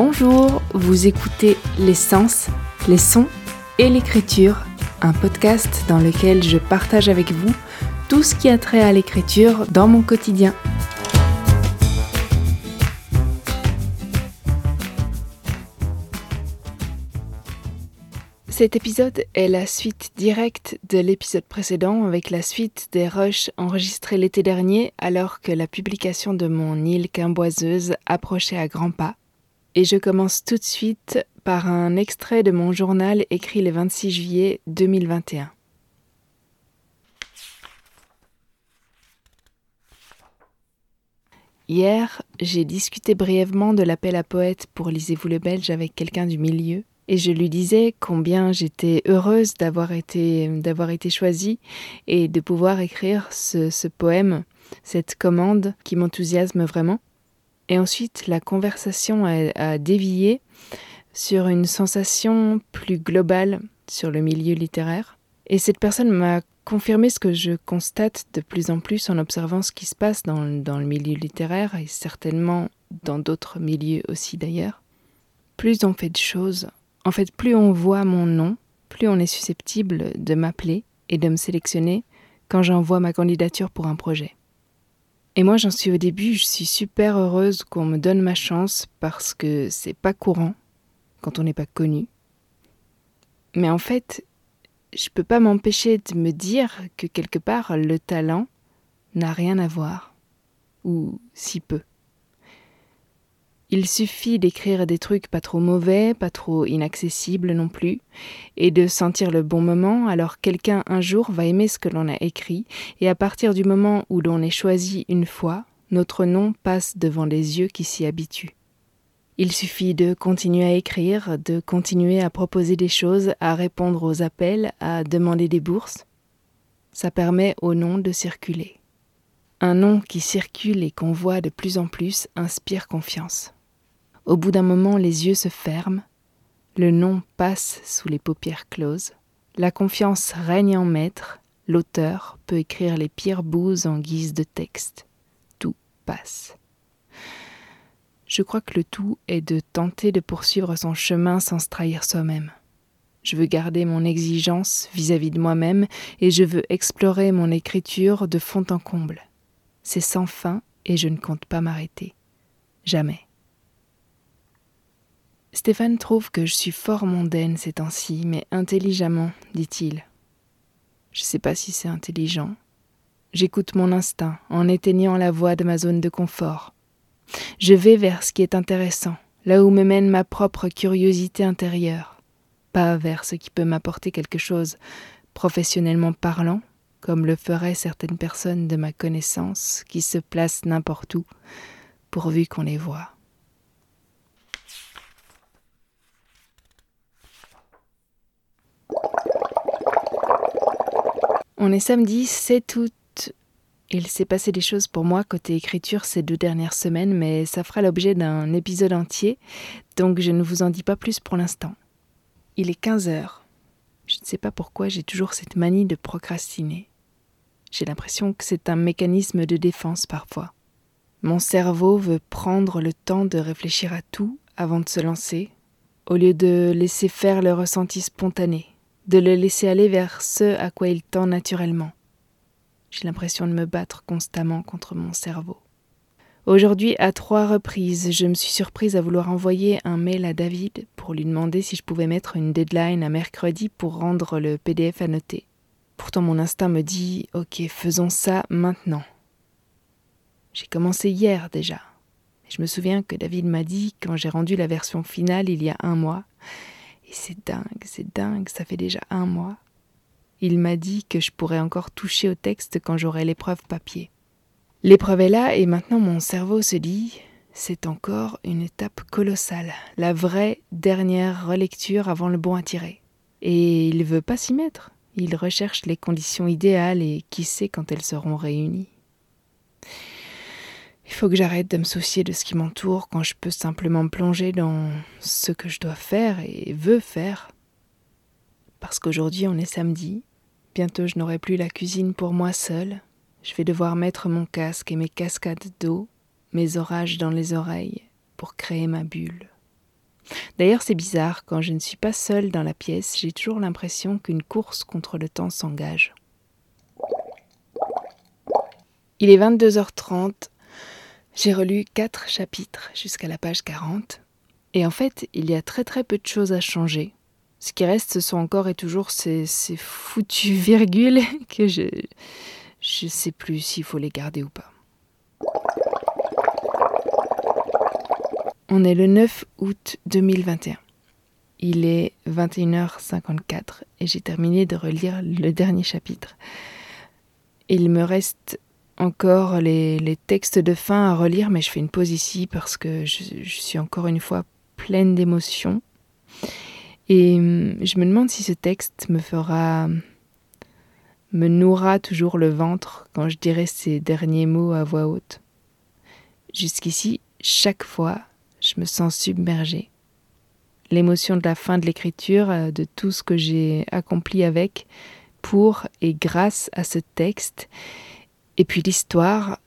Bonjour, vous écoutez Les Sens, les sons et l'écriture, un podcast dans lequel je partage avec vous tout ce qui a trait à l'écriture dans mon quotidien. Cet épisode est la suite directe de l'épisode précédent avec la suite des rushs enregistrés l'été dernier alors que la publication de mon île quimboiseuse approchait à grands pas. Et je commence tout de suite par un extrait de mon journal écrit le 26 juillet 2021. Hier, j'ai discuté brièvement de l'appel à poète pour Lisez-vous le Belge avec quelqu'un du milieu et je lui disais combien j'étais heureuse d'avoir été, d'avoir été choisie et de pouvoir écrire ce, ce poème, cette commande qui m'enthousiasme vraiment. Et ensuite, la conversation a, dévié sur une sensation plus globale sur le milieu littéraire. Et cette personne m'a confirmé ce que je constate de plus en plus en observant ce qui se passe dans, dans le milieu littéraire et certainement dans d'autres milieux aussi d'ailleurs. Plus on fait de choses, en fait, plus on voit mon nom, plus on est susceptible de m'appeler et de me sélectionner quand j'envoie ma candidature pour un projet. Et moi, j'en suis au début, je suis super heureuse qu'on me donne ma chance parce que c'est pas courant quand on n'est pas connu. Mais en fait, je peux pas m'empêcher de me dire que quelque part le talent n'a rien à voir, ou si peu. Il suffit d'écrire des trucs pas trop mauvais, pas trop inaccessibles non plus, et de sentir le bon moment, alors quelqu'un un jour va aimer ce que l'on a écrit, et à partir du moment où l'on est choisi une fois, notre nom passe devant les yeux qui s'y habituent. Il suffit de continuer à écrire, de continuer à proposer des choses, à répondre aux appels, à demander des bourses. Ça permet au nom de circuler. Un nom qui circule et qu'on voit de plus en plus inspire confiance. Au bout d'un moment, les yeux se ferment, le nom passe sous les paupières closes, la confiance règne en maître, l'auteur peut écrire les pires bouses en guise de texte. Tout passe. Je crois que le tout est de tenter de poursuivre son chemin sans se trahir soi-même. Je veux garder mon exigence vis-à-vis de moi-même et je veux explorer mon écriture de fond en comble. C'est sans fin et je ne compte pas m'arrêter. Jamais. Stéphane trouve que je suis fort mondaine ces temps-ci, mais intelligemment, dit-il. Je ne sais pas si c'est intelligent. J'écoute mon instinct en éteignant la voix de ma zone de confort. Je vais vers ce qui est intéressant, là où me mène ma propre curiosité intérieure, pas vers ce qui peut m'apporter quelque chose, professionnellement parlant, comme le feraient certaines personnes de ma connaissance qui se placent n'importe où, pourvu qu'on les voit. On est samedi 7 août. Il s'est passé des choses pour moi côté écriture ces deux dernières semaines, mais ça fera l'objet d'un épisode entier, donc je ne vous en dis pas plus pour l'instant. Il est 15 heures. Je ne sais pas pourquoi j'ai toujours cette manie de procrastiner. J'ai l'impression que c'est un mécanisme de défense parfois. Mon cerveau veut prendre le temps de réfléchir à tout avant de se lancer, au lieu de laisser faire le ressenti spontané, de le laisser aller vers ce à quoi il tend naturellement. J'ai l'impression de me battre constamment contre mon cerveau. Aujourd'hui, à trois reprises, je me suis surprise à vouloir envoyer un mail à David pour lui demander si je pouvais mettre une deadline à mercredi pour rendre le PDF annoté. Pourtant, mon instinct me dit Ok, faisons ça maintenant. J'ai commencé hier déjà. Je me souviens que David m'a dit quand j'ai rendu la version finale il y a un mois et c'est dingue, c'est dingue, ça fait déjà un mois. Il m'a dit que je pourrais encore toucher au texte quand j'aurai l'épreuve papier. L'épreuve est là et maintenant mon cerveau se dit c'est encore une étape colossale, la vraie dernière relecture avant le bon à tirer. Et il veut pas s'y mettre. Il recherche les conditions idéales et qui sait quand elles seront réunies. Il faut que j'arrête de me soucier de ce qui m'entoure quand je peux simplement plonger dans ce que je dois faire et veux faire. Parce qu'aujourd'hui on est samedi, bientôt je n'aurai plus la cuisine pour moi seule, je vais devoir mettre mon casque et mes cascades d'eau, mes orages dans les oreilles, pour créer ma bulle. D'ailleurs, c'est bizarre, quand je ne suis pas seule dans la pièce, j'ai toujours l'impression qu'une course contre le temps s'engage. Il est 22h30. J'ai relu quatre chapitres jusqu'à la page 40. Et en fait, il y a très très peu de choses à changer. Ce qui reste, ce sont encore et toujours ces, ces foutues virgules que je je sais plus s'il faut les garder ou pas. On est le 9 août 2021. Il est 21h54 et j'ai terminé de relire le dernier chapitre. Il me reste encore les, textes de fin à relire, mais je fais une pause ici parce que je, je suis encore une fois pleine d'émotions. Et hum, je me demande si ce texte me fera me nourra toujours le ventre quand je dirai ces derniers mots à voix haute. Jusqu'ici, chaque fois, je me sens submergée. L'émotion de la fin de l'écriture, euh, de tout ce que j'ai accompli avec, pour et grâce à ce texte, et puis l'histoire,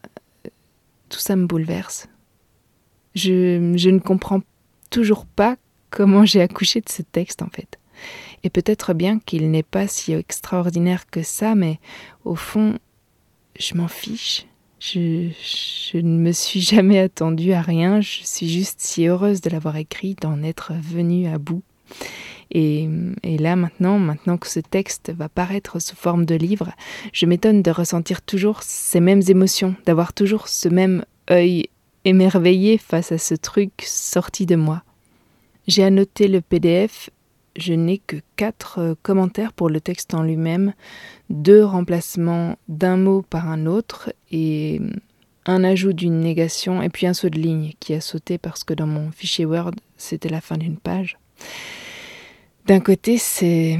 tout ça me bouleverse. Je, ne comprends toujours pas comment j'ai accouché de ce texte en fait. Et peut-être bien qu'il n'est pas si extraordinaire que ça, mais au fond, je m'en fiche. Je, je, ne me suis jamais attendue à rien, je suis juste si heureuse de l'avoir écrit, d'en être venue à bout. Et, là maintenant, maintenant que ce texte va paraître sous forme de livre, je m'étonne de ressentir toujours ces mêmes émotions, d'avoir toujours ce même œil émerveillé face à ce truc sorti de moi. J'ai annoté le PDF je n'ai que quatre euh, commentaires pour le texte en lui-même, deux remplacements d'un mot par un autre et mm, un ajout d'une négation et puis un saut de ligne qui a sauté parce que dans mon fichier Word c'était la fin d'une page. D'un côté, c'est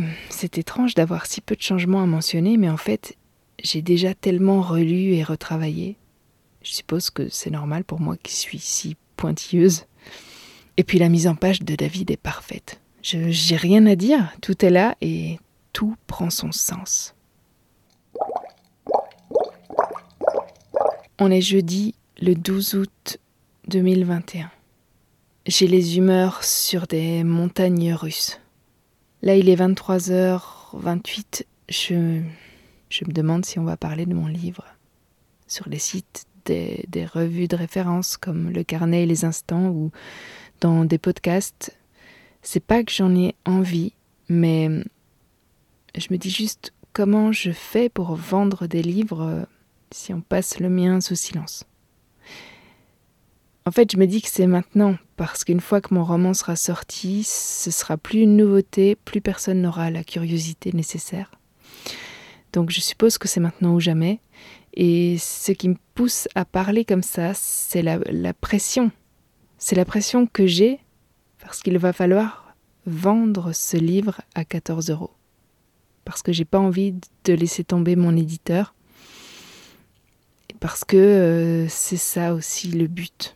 étrange d'avoir si peu de changements à mentionner, mais en fait, j'ai déjà tellement relu et retravaillé. Je suppose que c'est normal pour moi qui suis si pointilleuse. Et puis la mise en page de David est parfaite. Je n'ai rien à dire, tout est là et tout prend son sens. On est jeudi le 12 août 2021. J'ai les humeurs sur des montagnes russes. Là, il est 23h28. Je, je me demande si on va parler de mon livre. Sur les sites des, des revues de référence comme Le Carnet et les Instants ou dans des podcasts, c'est pas que j'en ai envie, mais je me dis juste comment je fais pour vendre des livres si on passe le mien sous silence. En fait, je me dis que c'est maintenant, parce qu'une fois que mon roman sera sorti, ce sera plus une nouveauté, plus personne n'aura la curiosité nécessaire. Donc je suppose que c'est maintenant ou jamais. Et ce qui me pousse à parler comme ça, c'est la, pression. C'est la pression que j'ai parce qu'il va falloir vendre ce livre à 14 euros. Parce que j'ai pas envie de laisser tomber mon éditeur. Parce que euh, c'est ça aussi le but.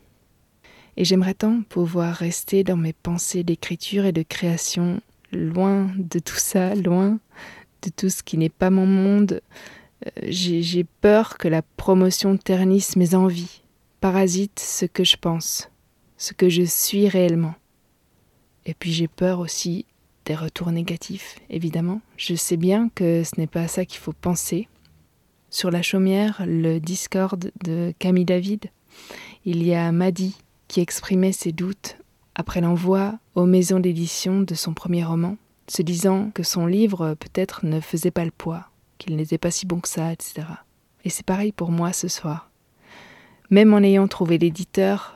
Et j'aimerais tant pouvoir rester dans mes pensées d'écriture et de création, loin de tout ça, loin de tout ce qui n'est pas mon monde. Euh, j'ai peur que la promotion ternisse mes envies, parasite ce que je pense, ce que je suis réellement. Et puis j'ai peur aussi des retours négatifs, évidemment. Je sais bien que ce n'est pas à ça qu'il faut penser. Sur la chaumière, le Discord de Camille David, il y a Maddy qui exprimait ses doutes après l'envoi aux maisons d'édition de son premier roman, se disant que son livre peut-être ne faisait pas le poids, qu'il n'était pas si bon que ça, etc. Et c'est pareil pour moi ce soir. Même en ayant trouvé l'éditeur,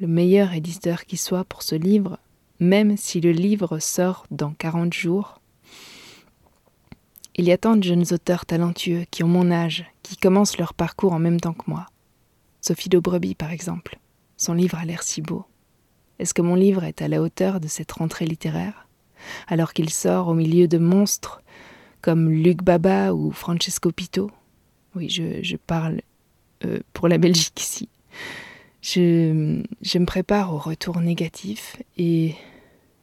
le meilleur éditeur qui soit pour ce livre, même si le livre sort dans 40 jours. Il y a tant de jeunes auteurs talentueux qui ont mon âge, qui commencent leur parcours en même temps que moi. Sophie Dobreby, par exemple. Son livre a l'air si beau. Est-ce que mon livre est à la hauteur de cette rentrée littéraire? Alors qu'il sort au milieu de monstres comme Luc Baba ou Francesco Pito? Oui, je, parle euh, pour la Belgique ici. Je, je me prépare au retour négatif et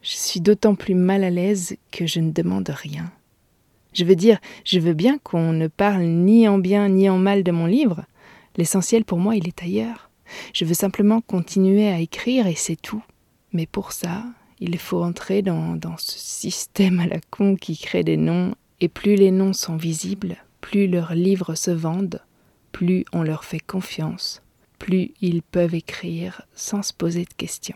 je suis d'autant plus mal à l'aise que je ne demande rien. Je veux dire, je veux bien qu'on ne parle ni en bien ni en mal de mon livre. L'essentiel pour moi, il est ailleurs. Je veux simplement continuer à écrire et c'est tout. Mais pour ça, Il faut entrer dans, dans ce système à la con qui crée des noms, et plus les noms sont visibles, plus leurs livres se vendent, plus on leur fait confiance, plus ils peuvent écrire sans se poser de questions.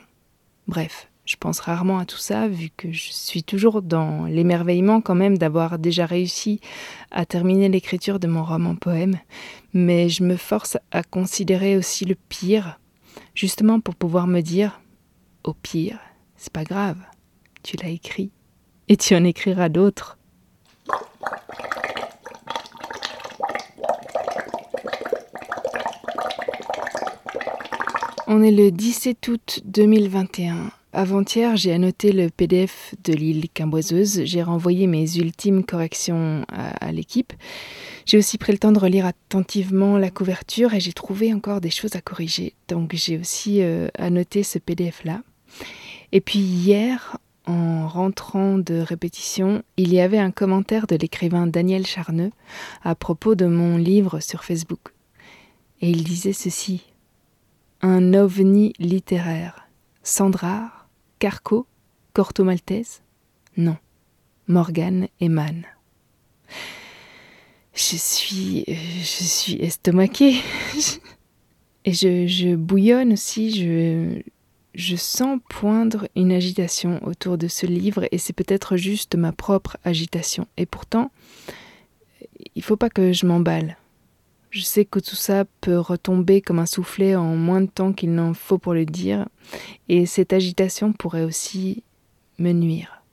Bref, je pense rarement à tout ça, vu que je suis toujours dans l'émerveillement quand même d'avoir déjà réussi à terminer l'écriture de mon roman poème, mais je me force à considérer aussi le pire, justement pour pouvoir me dire, au pire, c'est pas grave, tu l'as écrit, et tu en écriras d'autres. On est le 17 août 2021. Avant-hier, j'ai annoté le PDF de l'île Quimboiseuse. J'ai renvoyé mes ultimes corrections à, l'équipe. J'ai aussi pris le temps de relire attentivement la couverture et j'ai trouvé encore des choses à corriger. Donc j'ai aussi euh, annoté ce PDF-là. Et puis hier, en rentrant de répétition, il y avait un commentaire de l'écrivain Daniel Charneux à propos de mon livre sur Facebook. Et il disait ceci un ovni littéraire. Sandrard, Carco, Corto Maltese? Non. Morgan et Mann. Je suis. Je suis estomaquée. Et je, bouillonne aussi, je, sens poindre une agitation autour de ce livre et c'est peut-être juste ma propre agitation. Et pourtant, il faut pas que je m'emballe. Je sais que tout ça peut retomber comme un soufflet en moins de temps qu'il n'en faut pour le dire, et cette agitation pourrait aussi me nuire.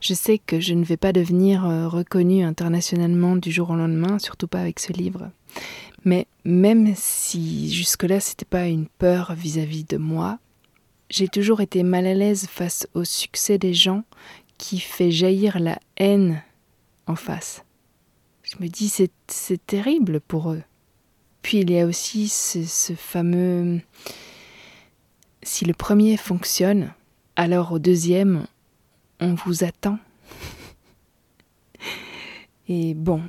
Je sais que je ne vais pas devenir euh, reconnue internationalement du jour au lendemain, surtout pas avec ce livre. Mais même si jusque-là c'était pas une peur vis-à-vis -vis de moi, j'ai toujours été mal à l'aise face au succès des gens qui fait jaillir la haine en face. Je me dis, c'est terrible pour eux. Puis il y a aussi ce, fameux... Si le premier fonctionne, alors au deuxième, on vous attend. Et bon,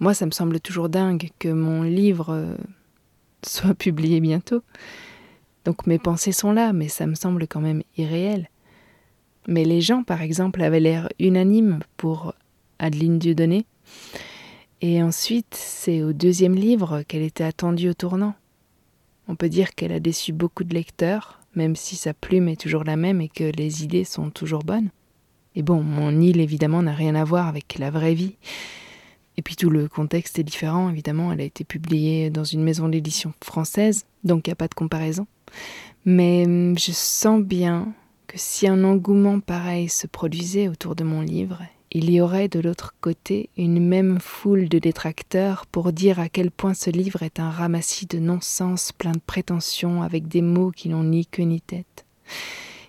moi ça me semble toujours dingue que mon livre euh, soit publié bientôt. Donc mes pensées sont là, mais ça me semble quand même irréel. Mais les gens, par exemple, avaient l'air unanimes pour Adeline Dieudonné. Et ensuite, c'est au deuxième livre qu'elle était attendue au tournant. On peut dire qu'elle a déçu beaucoup de lecteurs, même si sa plume est toujours la même et que les idées sont toujours bonnes. Et bon, mon île évidemment n'a rien à voir avec la vraie vie. Et puis tout le contexte est différent, évidemment, elle a été publiée dans une maison d'édition française, donc il n'y a pas de comparaison. Mais hum, je sens bien que si un engouement pareil se produisait autour de mon livre, il y aurait de l'autre côté une même foule de détracteurs pour dire à quel point ce livre est un ramassis de non-sens plein de prétentions avec des mots qui n'ont ni queue ni tête.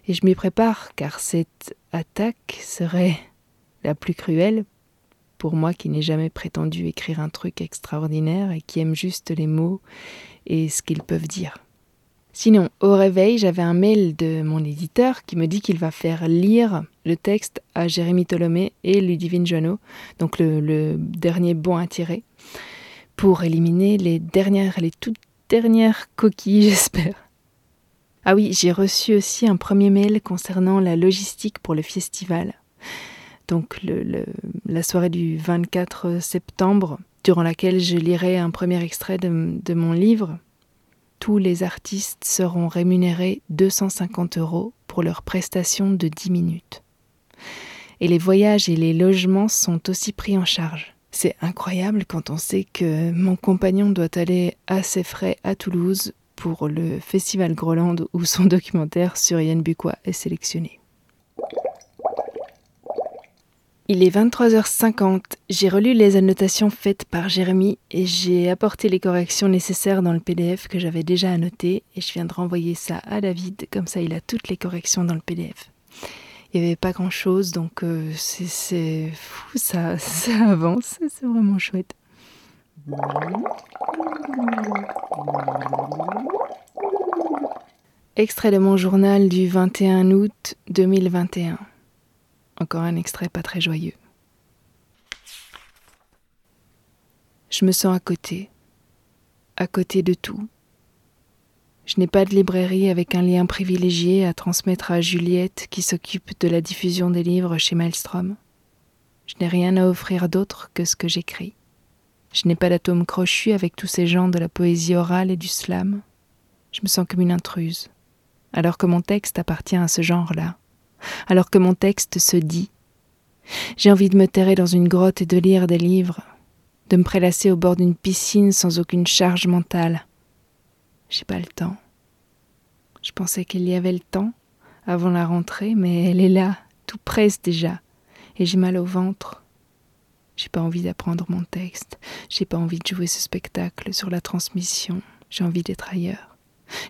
Et je m'y prépare car cette attaque serait la plus cruelle pour moi qui n'ai jamais prétendu écrire un truc extraordinaire et qui aime juste les mots et ce qu'ils peuvent dire. Sinon, au réveil, j'avais un mail de mon éditeur qui me dit qu'il va faire lire le texte à Jérémy Tolomé et Ludivine Joanneau, donc le, dernier bon à tirer, pour éliminer les dernières, les toutes dernières coquilles, j'espère. Ah oui, j'ai reçu aussi un premier mail concernant la logistique pour le festival. Donc la soirée du 24 septembre, durant laquelle je lirai un premier extrait de mon livre, tous les artistes seront rémunérés 250 euros pour leur prestation de 10 minutes. Et les voyages et les logements sont aussi pris en charge. C'est incroyable quand on sait que mon compagnon doit aller à ses frais à Toulouse pour le Festival Groland où son documentaire sur Yann Bucois est sélectionné. Il est 23h50. J'ai relu les annotations faites par Jérémy et j'ai apporté les corrections nécessaires dans le PDF que j'avais déjà annoté et je viens de renvoyer ça à David, comme ça il a toutes les corrections dans le PDF. Il n'y avait pas grand chose donc euh, c'est fou, ça, ça avance, c'est vraiment chouette. Extrait de mon journal du 21 août 2021. Encore un extrait pas très joyeux. Je me sens à côté, à côté de tout. Je n'ai pas de librairie avec un lien privilégié à transmettre à Juliette qui s'occupe de la diffusion des livres chez Maelstrom. Je n'ai rien à offrir d'autre que ce que j'écris. Je n'ai pas d'atome crochu avec tous ces gens de la poésie orale et du slam. Je me sens comme une intruse, alors que mon texte appartient à ce genre-là, alors que mon texte se dit. J'ai envie de me terrer dans une grotte et de lire des livres, de me prélasser au bord d'une piscine sans aucune charge mentale, j'ai pas le temps. Je pensais qu'il y avait le temps avant la rentrée, mais elle est là, tout presse déjà, et j'ai mal au ventre. J'ai pas envie d'apprendre mon texte, j'ai pas envie de jouer ce spectacle sur la transmission, j'ai envie d'être ailleurs.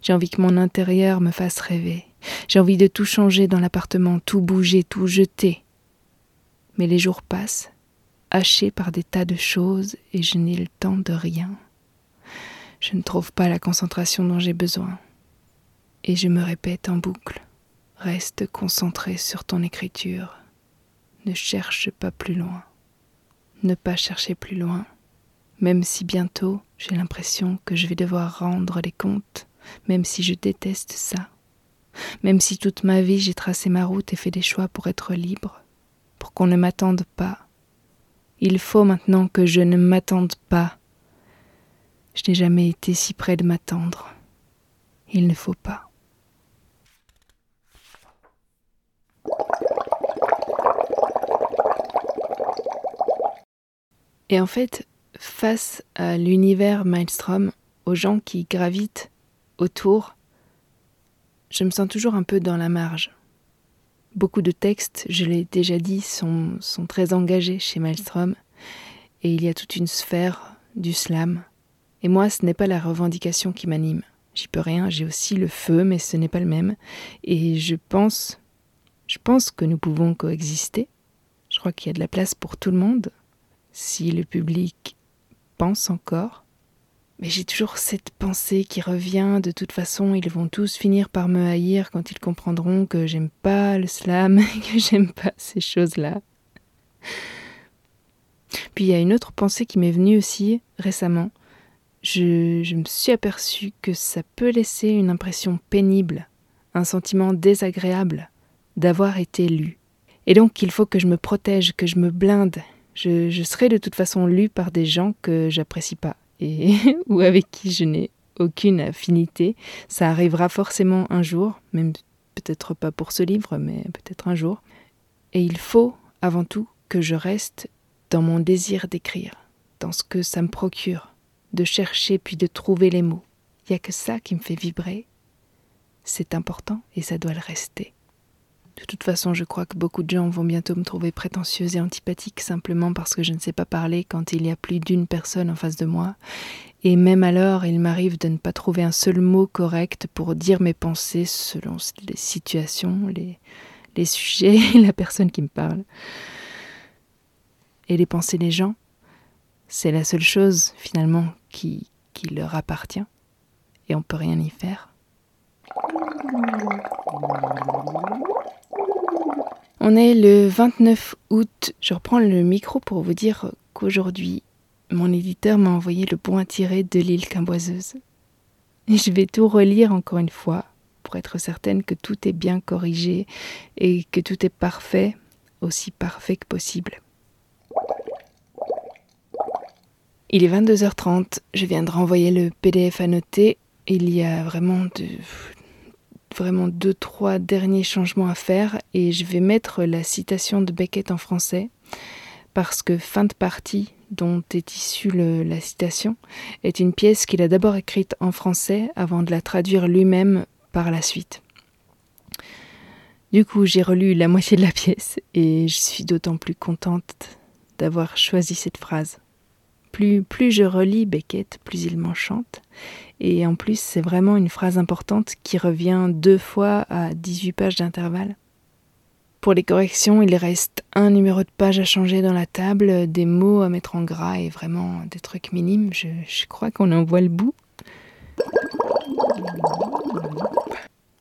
J'ai envie que mon intérieur me fasse rêver. J'ai envie de tout changer dans l'appartement, tout bouger, tout jeter. Mais les jours passent, hachés par des tas de choses, et je n'ai le temps de rien je ne trouve pas la concentration dont j'ai besoin. Et je me répète en boucle, reste concentré sur ton écriture, ne cherche pas plus loin, ne pas chercher plus loin, même si bientôt j'ai l'impression que je vais devoir rendre les comptes, même si je déteste ça, même si toute ma vie j'ai tracé ma route et fait des choix pour être libre, pour qu'on ne m'attende pas. Il faut maintenant que je ne m'attende pas je n'ai jamais été si près de m'attendre. Il ne faut pas. Et en fait, face à l'univers Maelstrom, aux gens qui gravitent autour, je me sens toujours un peu dans la marge. Beaucoup de textes, je l'ai déjà dit, sont, sont très engagés chez Maelstrom, et il y a toute une sphère du slam, et moi, ce n'est pas la revendication qui m'anime. J'y peux rien, j'ai aussi le feu, mais ce n'est pas le même. Et je pense, je pense que nous pouvons coexister. Je crois qu'il y a de la place pour tout le monde, si le public pense encore. Mais j'ai toujours cette pensée qui revient, de toute façon, ils vont tous finir par me haïr quand ils comprendront que j'aime pas le slam, que j'aime pas ces choses-là. Puis il y a une autre pensée qui m'est venue aussi récemment je, me suis aperçue que ça peut laisser une impression pénible, un sentiment désagréable d'avoir été lu. Et donc il faut que je me protège, que je me blinde. Je, je serai de toute façon lu par des gens que j'apprécie pas et ou avec qui je n'ai aucune affinité. Ça arrivera forcément un jour, même peut-être pas pour ce livre, mais peut-être un jour. Et il faut, avant tout, que je reste dans mon désir d'écrire, dans ce que ça me procure, de chercher puis de trouver les mots. Il n'y a que ça qui me fait vibrer. C'est important et ça doit le rester. De toute façon, je crois que beaucoup de gens vont bientôt me trouver prétentieuse et antipathique simplement parce que je ne sais pas parler quand il y a plus d'une personne en face de moi. Et même alors, il m'arrive de ne pas trouver un seul mot correct pour dire mes pensées selon les situations, les, sujets et la personne qui me parle. Et les pensées des gens, c'est la seule chose finalement qui, qui leur appartient et on peut rien y faire. On est le 29 août. Je reprends le micro pour vous dire qu'aujourd'hui, mon éditeur m'a envoyé le point tiré de l'île Quimboiseuse. Je vais tout relire encore une fois pour être certaine que tout est bien corrigé et que tout est parfait, aussi parfait que possible. Il est 22h30, je viens de renvoyer le PDF annoté. Il y a vraiment de, vraiment deux, trois derniers changements à faire et je vais mettre la citation de Beckett en français parce que fin de partie dont est issue la citation est une pièce qu'il a d'abord écrite en français avant de la traduire lui-même par la suite. Du coup, j'ai relu la moitié de la pièce et je suis d'autant plus contente d'avoir choisi cette phrase. Plus, je relis Beckett, plus il m'enchante. Et en plus, c'est vraiment une phrase importante qui revient deux fois à 18 pages d'intervalle. Pour les corrections, il reste un numéro de page à changer dans la table, des mots à mettre en gras et vraiment des trucs minimes. Je, je crois qu'on en voit le bout.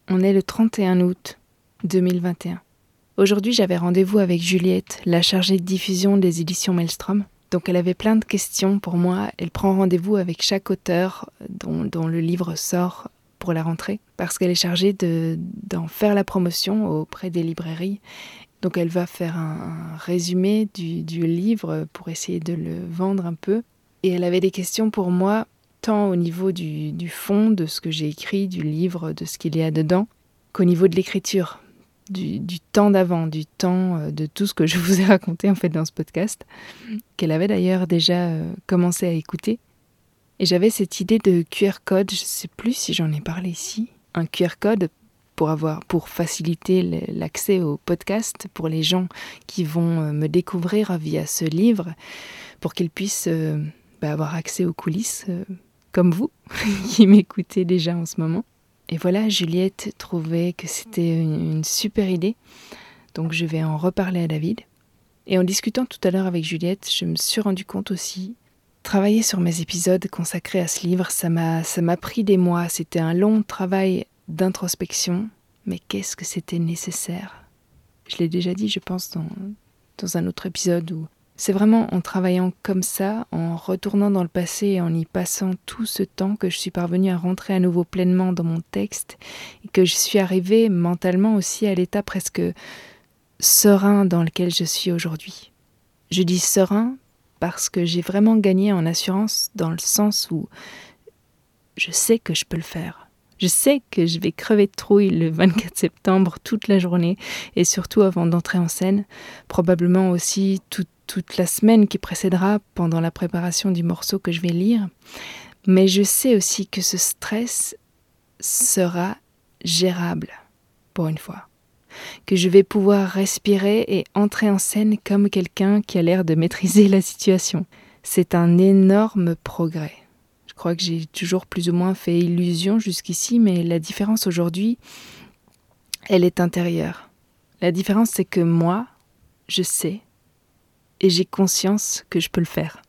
On est le 31 août 2021. Aujourd'hui, j'avais rendez-vous avec Juliette, la chargée de diffusion des éditions Maelstrom. Donc elle avait plein de questions pour moi. Elle prend rendez-vous avec chaque auteur dont, le livre sort pour la rentrée, parce qu'elle est chargée d'en faire la promotion auprès des librairies. Donc elle va faire un, résumé du, livre pour essayer de le vendre un peu. Et elle avait des questions pour moi, tant au niveau du fond, de ce que j'ai écrit, du livre, de ce qu'il y a dedans, qu'au niveau de l'écriture, du, temps d'avant, du temps euh, de tout ce que je vous ai raconté en fait dans ce podcast, qu'elle avait d'ailleurs déjà euh, commencé à écouter. Et j'avais cette idée de QR code, je ne sais plus si j'en ai parlé ici, un QR code pour avoir pour faciliter l'accès au podcast pour les gens qui vont euh, me découvrir via ce livre, pour qu'ils puissent bah, avoir accès aux coulisses comme vous qui m'écoutez déjà en ce moment. Et voilà, Juliette trouvait que c'était une, super idée. Donc je vais en reparler à David. Et en discutant tout à l'heure avec Juliette, je me suis rendu compte aussi, travailler sur mes épisodes consacrés à ce livre, ça m'a, ça m'a pris des mois. C'était un long travail d'introspection, mais qu'est-ce que c'était nécessaire? Je l'ai déjà dit, je pense, dans, dans un autre épisode où c'est vraiment en travaillant comme ça, en retournant dans le passé et en y passant tout ce temps que je suis parvenue à rentrer à nouveau pleinement dans mon texte et que je suis arrivée mentalement aussi à l'état presque serein dans lequel je suis aujourd'hui. Je dis serein parce que j'ai vraiment gagné en assurance dans le sens où je sais que je peux le faire. Je sais que je vais crever de trouille le 24 septembre toute la journée et surtout avant d'entrer en scène, probablement aussi toute toute la semaine qui précédera pendant la préparation du morceau que je vais lire, mais je sais aussi que ce stress sera gérable pour une fois, que je vais pouvoir respirer et entrer en scène comme quelqu'un qui a l'air de maîtriser la situation. C'est un énorme progrès. Je crois que j'ai toujours plus ou moins fait illusion jusqu'ici, mais la différence aujourd'hui, elle est intérieure. La différence, c'est que moi, je sais et j'ai conscience que je peux le faire.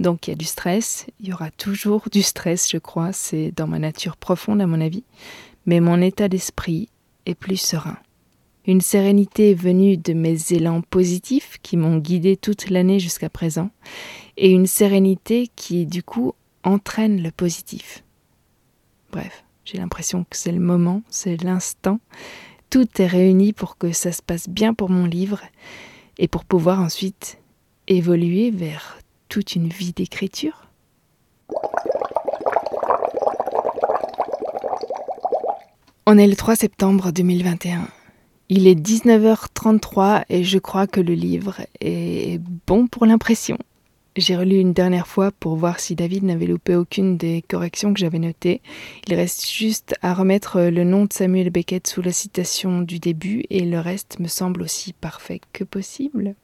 Donc il y a du stress, il y aura toujours du stress, je crois, c'est dans ma nature profonde à mon avis, mais mon état d'esprit est plus serein. Une sérénité venue de mes élans positifs qui m'ont guidé toute l'année jusqu'à présent, et une sérénité qui du coup entraîne le positif. Bref, j'ai l'impression que c'est le moment, c'est l'instant, tout est réuni pour que ça se passe bien pour mon livre et pour pouvoir ensuite évoluer vers toute une vie d'écriture On est le 3 septembre 2021. Il est 19h33 et je crois que le livre est bon pour l'impression. J'ai relu une dernière fois pour voir si David n'avait loupé aucune des corrections que j'avais notées. Il reste juste à remettre le nom de Samuel Beckett sous la citation du début et le reste me semble aussi parfait que possible.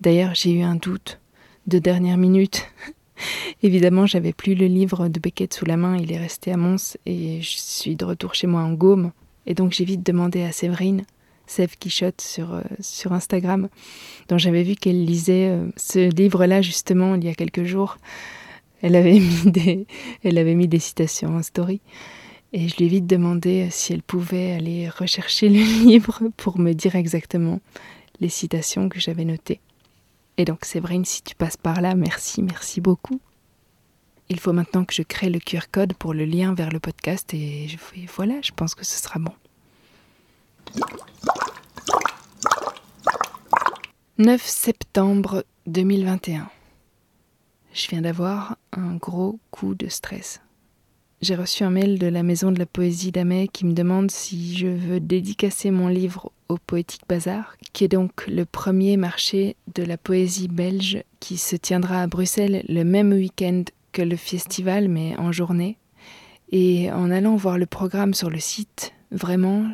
D'ailleurs, j'ai eu un doute de dernière minute. Évidemment, j'avais plus le livre de Beckett sous la main, il est resté à Mons et je suis de retour chez moi en Gaume. Et donc j'ai vite demandé à Séverine, Sève Quichotte sur, euh, Instagram, dont j'avais vu qu'elle lisait euh, ce livre-là justement il y a quelques jours. Elle avait mis des, elle avait mis des citations en story. Et je lui ai vite demandé si elle pouvait aller rechercher le livre pour me dire exactement les citations que j'avais notées. Et donc Séverine, si tu passes par là, merci, merci beaucoup. Il faut maintenant que je crée le QR code pour le lien vers le podcast et, voilà, je pense que ce sera bon. 9 septembre 2021. Je viens d'avoir un gros coup de stress. J'ai reçu un mail de la maison de la poésie d'Amé qui me demande si je veux dédicacer mon livre au Poétique Bazar, qui est donc le premier marché de la poésie belge qui se tiendra à Bruxelles le même week-end que le festival, mais en journée. Et en allant voir le programme sur le site, vraiment,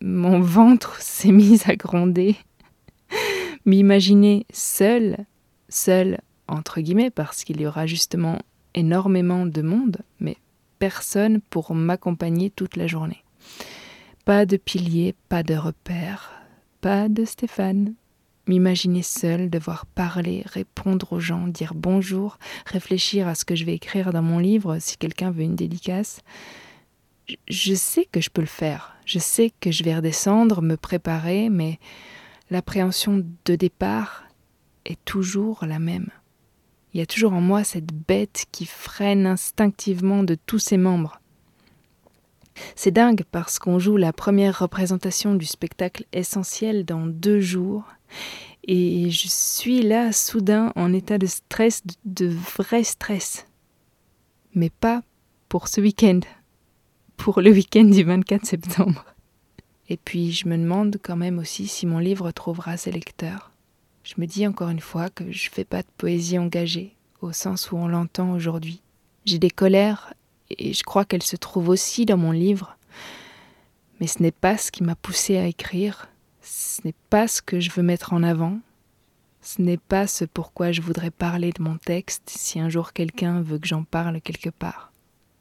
mon ventre s'est mis à gronder. M'imaginer seule, seule entre guillemets, parce qu'il y aura justement énormément de monde, mais personne pour m'accompagner toute la journée. Pas de pilier, pas de repère, pas de Stéphane. M'imaginer seul, devoir parler, répondre aux gens, dire bonjour, réfléchir à ce que je vais écrire dans mon livre si quelqu'un veut une dédicace. Je sais que je peux le faire. Je sais que je vais redescendre, me préparer, mais l'appréhension de départ est toujours la même. Il y a toujours en moi cette bête qui freine instinctivement de tous ses membres. C'est dingue parce qu'on joue la première représentation du spectacle essentiel dans deux jours et je suis là soudain en état de stress, de vrai stress. Mais pas pour ce week-end, pour le week-end du 24 septembre. Et puis je me demande quand même aussi si mon livre trouvera ses lecteurs. Je me dis encore une fois que je fais pas de poésie engagée, au sens où on l'entend aujourd'hui. J'ai des colères et je crois qu'elles se trouvent aussi dans mon livre. Mais ce n'est pas ce qui m'a poussé à écrire, ce n'est pas ce que je veux mettre en avant, ce n'est pas ce pourquoi je voudrais parler de mon texte si un jour quelqu'un veut que j'en parle quelque part.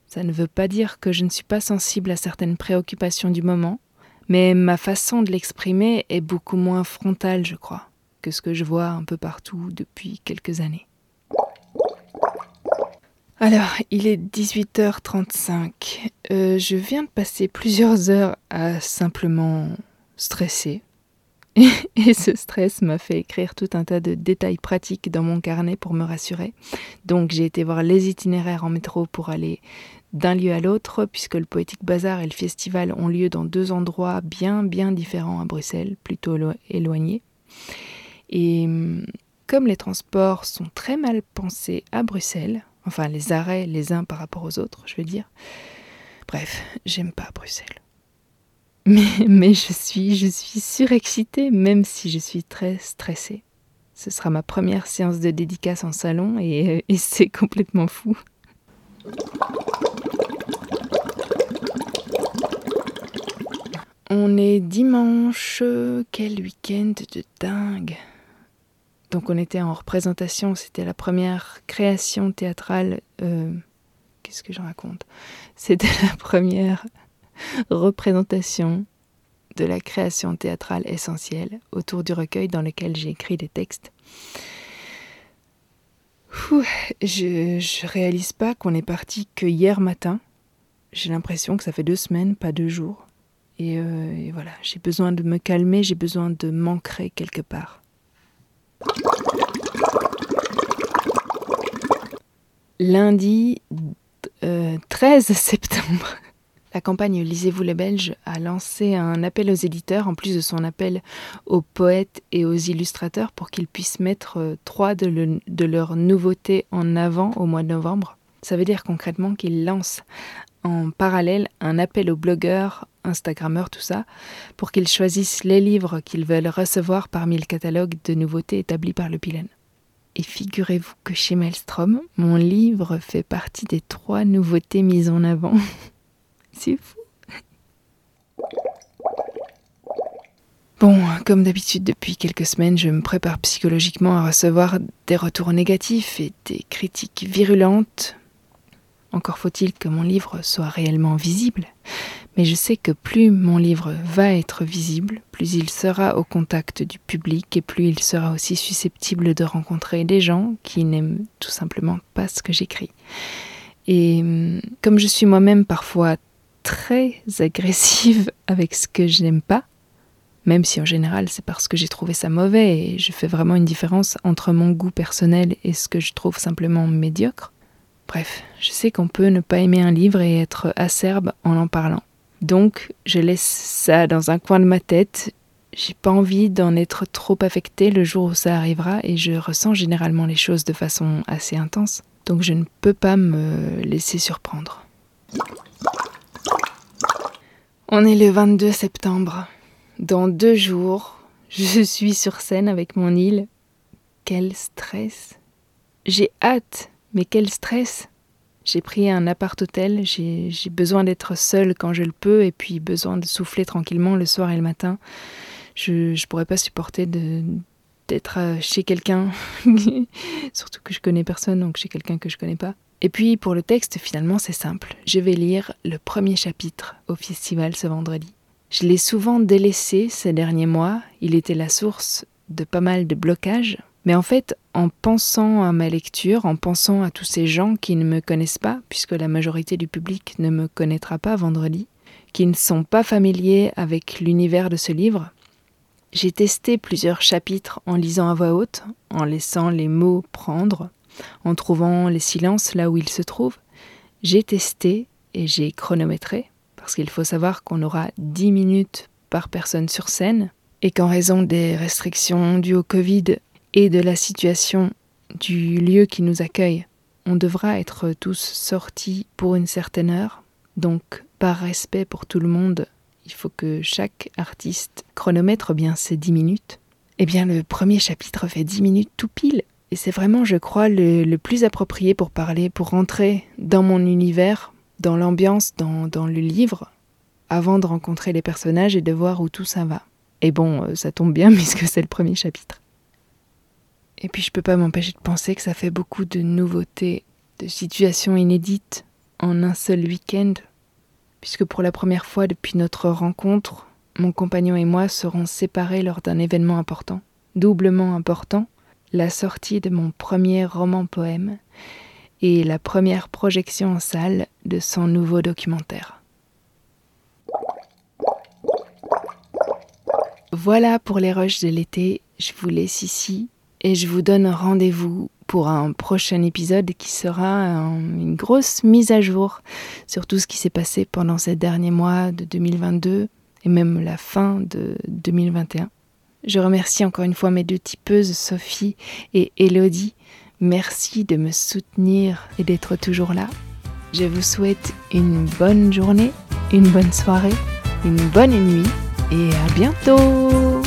Ça ne veut pas dire que je ne suis pas sensible à certaines préoccupations du moment, mais ma façon de l'exprimer est beaucoup moins frontale, je crois, que ce que je vois un peu partout depuis quelques années. Alors, il est 18h35. Euh, je viens de passer plusieurs heures à simplement stresser. Et ce stress m'a fait écrire tout un tas de détails pratiques dans mon carnet pour me rassurer. Donc j'ai été voir les itinéraires en métro pour aller d'un lieu à l'autre, puisque le Poétique Bazar et le festival ont lieu dans deux endroits bien bien différents à Bruxelles, plutôt éloignés. Et hum, comme les transports sont très mal pensés à Bruxelles, Enfin, les arrêts les uns par rapport aux autres, je veux dire. Bref, j'aime pas Bruxelles. Mais, mais je suis, je suis surexcitée, même si je suis très stressée. Ce sera ma première séance de dédicace en salon et, et c'est complètement fou. On est dimanche, quel week-end de dingue. Donc on était en représentation, c'était la première création théâtrale. Euh, qu'est-ce que je raconte? C'était la première représentation de la création théâtrale essentielle autour du recueil dans lequel j'ai écrit des textes. je, je réalise pas qu'on est parti que hier matin. J'ai l'impression que ça fait deux semaines, pas deux jours. Et, euh, et voilà, j'ai besoin de me calmer, j'ai besoin de m'ancrer quelque part. Lundi 13 euh, septembre, la campagne Lisez-vous les Belges a lancé un appel aux éditeurs, en plus de son appel aux poètes et aux illustrateurs, pour qu'ils puissent mettre trois de leurs nouveautés en avant au mois de novembre. Ça veut dire concrètement qu'ils lancent en parallèle un appel aux blogueurs, Instagrammeurs, tout ça, pour qu'ils choisissent les livres qu'ils veulent recevoir parmi le catalogue de nouveautés établi par le Pilen. Et figurez-vous que chez Maelstrom, mon livre fait partie des trois nouveautés mises en avant. C'est fou. Bon, comme d'habitude depuis quelques semaines, je me prépare psychologiquement à recevoir des retours négatifs et des critiques virulentes encore faut-il que mon livre soit réellement visible, mais je sais que plus mon livre va être visible, plus il sera au contact du public et plus il sera aussi susceptible de rencontrer des gens qui n'aiment tout simplement pas ce que j'écris. Et hum, comme je suis moi-même parfois très agressive avec ce que je n'aime pas, même si en général c'est parce que j'ai trouvé ça mauvais et je fais vraiment une différence entre mon goût personnel et ce que je trouve simplement médiocre, Bref, je sais qu'on peut ne pas aimer un livre et être acerbe en en parlant. Donc, je laisse ça dans un coin de ma tête. J'ai pas envie d'en être trop affectée le jour où ça arrivera et je ressens généralement les choses de façon assez intense. Donc, je ne peux pas me laisser surprendre. On est le 22 septembre. Dans deux jours, je suis sur scène avec mon île. Quel stress. J'ai hâte mais quel stress J'ai pris un appart-hôtel, j'ai besoin d'être seule quand je le peux et puis besoin de souffler tranquillement le soir et le matin. Je ne pourrais pas supporter d'être euh, chez quelqu'un, surtout que je connais personne, donc chez quelqu'un que je connais pas. Et puis pour le texte, finalement, c'est simple. Je vais lire le premier chapitre au festival ce vendredi. Je l'ai souvent délaissé ces derniers mois. Il était la source de pas mal de blocages mais en fait, en pensant à ma lecture, en pensant à tous ces gens qui ne me connaissent pas, puisque la majorité du public ne me connaîtra pas vendredi, qui ne sont pas familiers avec l'univers de ce livre, j'ai testé plusieurs chapitres en lisant à voix haute, en laissant les mots prendre, en trouvant les silences là où ils se trouvent. J'ai testé et j'ai chronométré, parce qu'il faut savoir qu'on aura 10 minutes par personne sur scène, et qu'en raison des restrictions dues au Covid et de la situation du lieu qui nous accueille, on devra être tous sortis pour une certaine heure. Donc, par respect pour tout le monde, il faut que chaque artiste chronomètre bien ces 10 minutes. Eh bien, le premier chapitre fait 10 minutes tout pile. Et c'est vraiment, je crois, le, le, plus approprié pour parler, pour rentrer dans mon univers, dans l'ambiance, dans, dans le livre, avant de rencontrer les personnages et de voir où tout ça va. Et bon, euh, ça tombe bien puisque c'est le premier chapitre. Et puis je peux pas m'empêcher de penser que ça fait beaucoup de nouveautés, de situations inédites en un seul week-end, puisque pour la première fois depuis notre rencontre, mon compagnon et moi serons séparés lors d'un événement important, doublement important, la sortie de mon premier roman-poème et la première projection en salle de son nouveau documentaire. Voilà pour les rushs de l'été, je vous laisse ici et je vous donne rendez-vous pour un prochain épisode qui sera une grosse mise à jour sur tout ce qui s'est passé pendant ces derniers mois de 2022 et même la fin de 2021. Je remercie encore une fois mes deux tipeuses, Sophie et Elodie. Merci de me soutenir et d'être toujours là. Je vous souhaite une bonne journée, une bonne soirée, une bonne nuit et à bientôt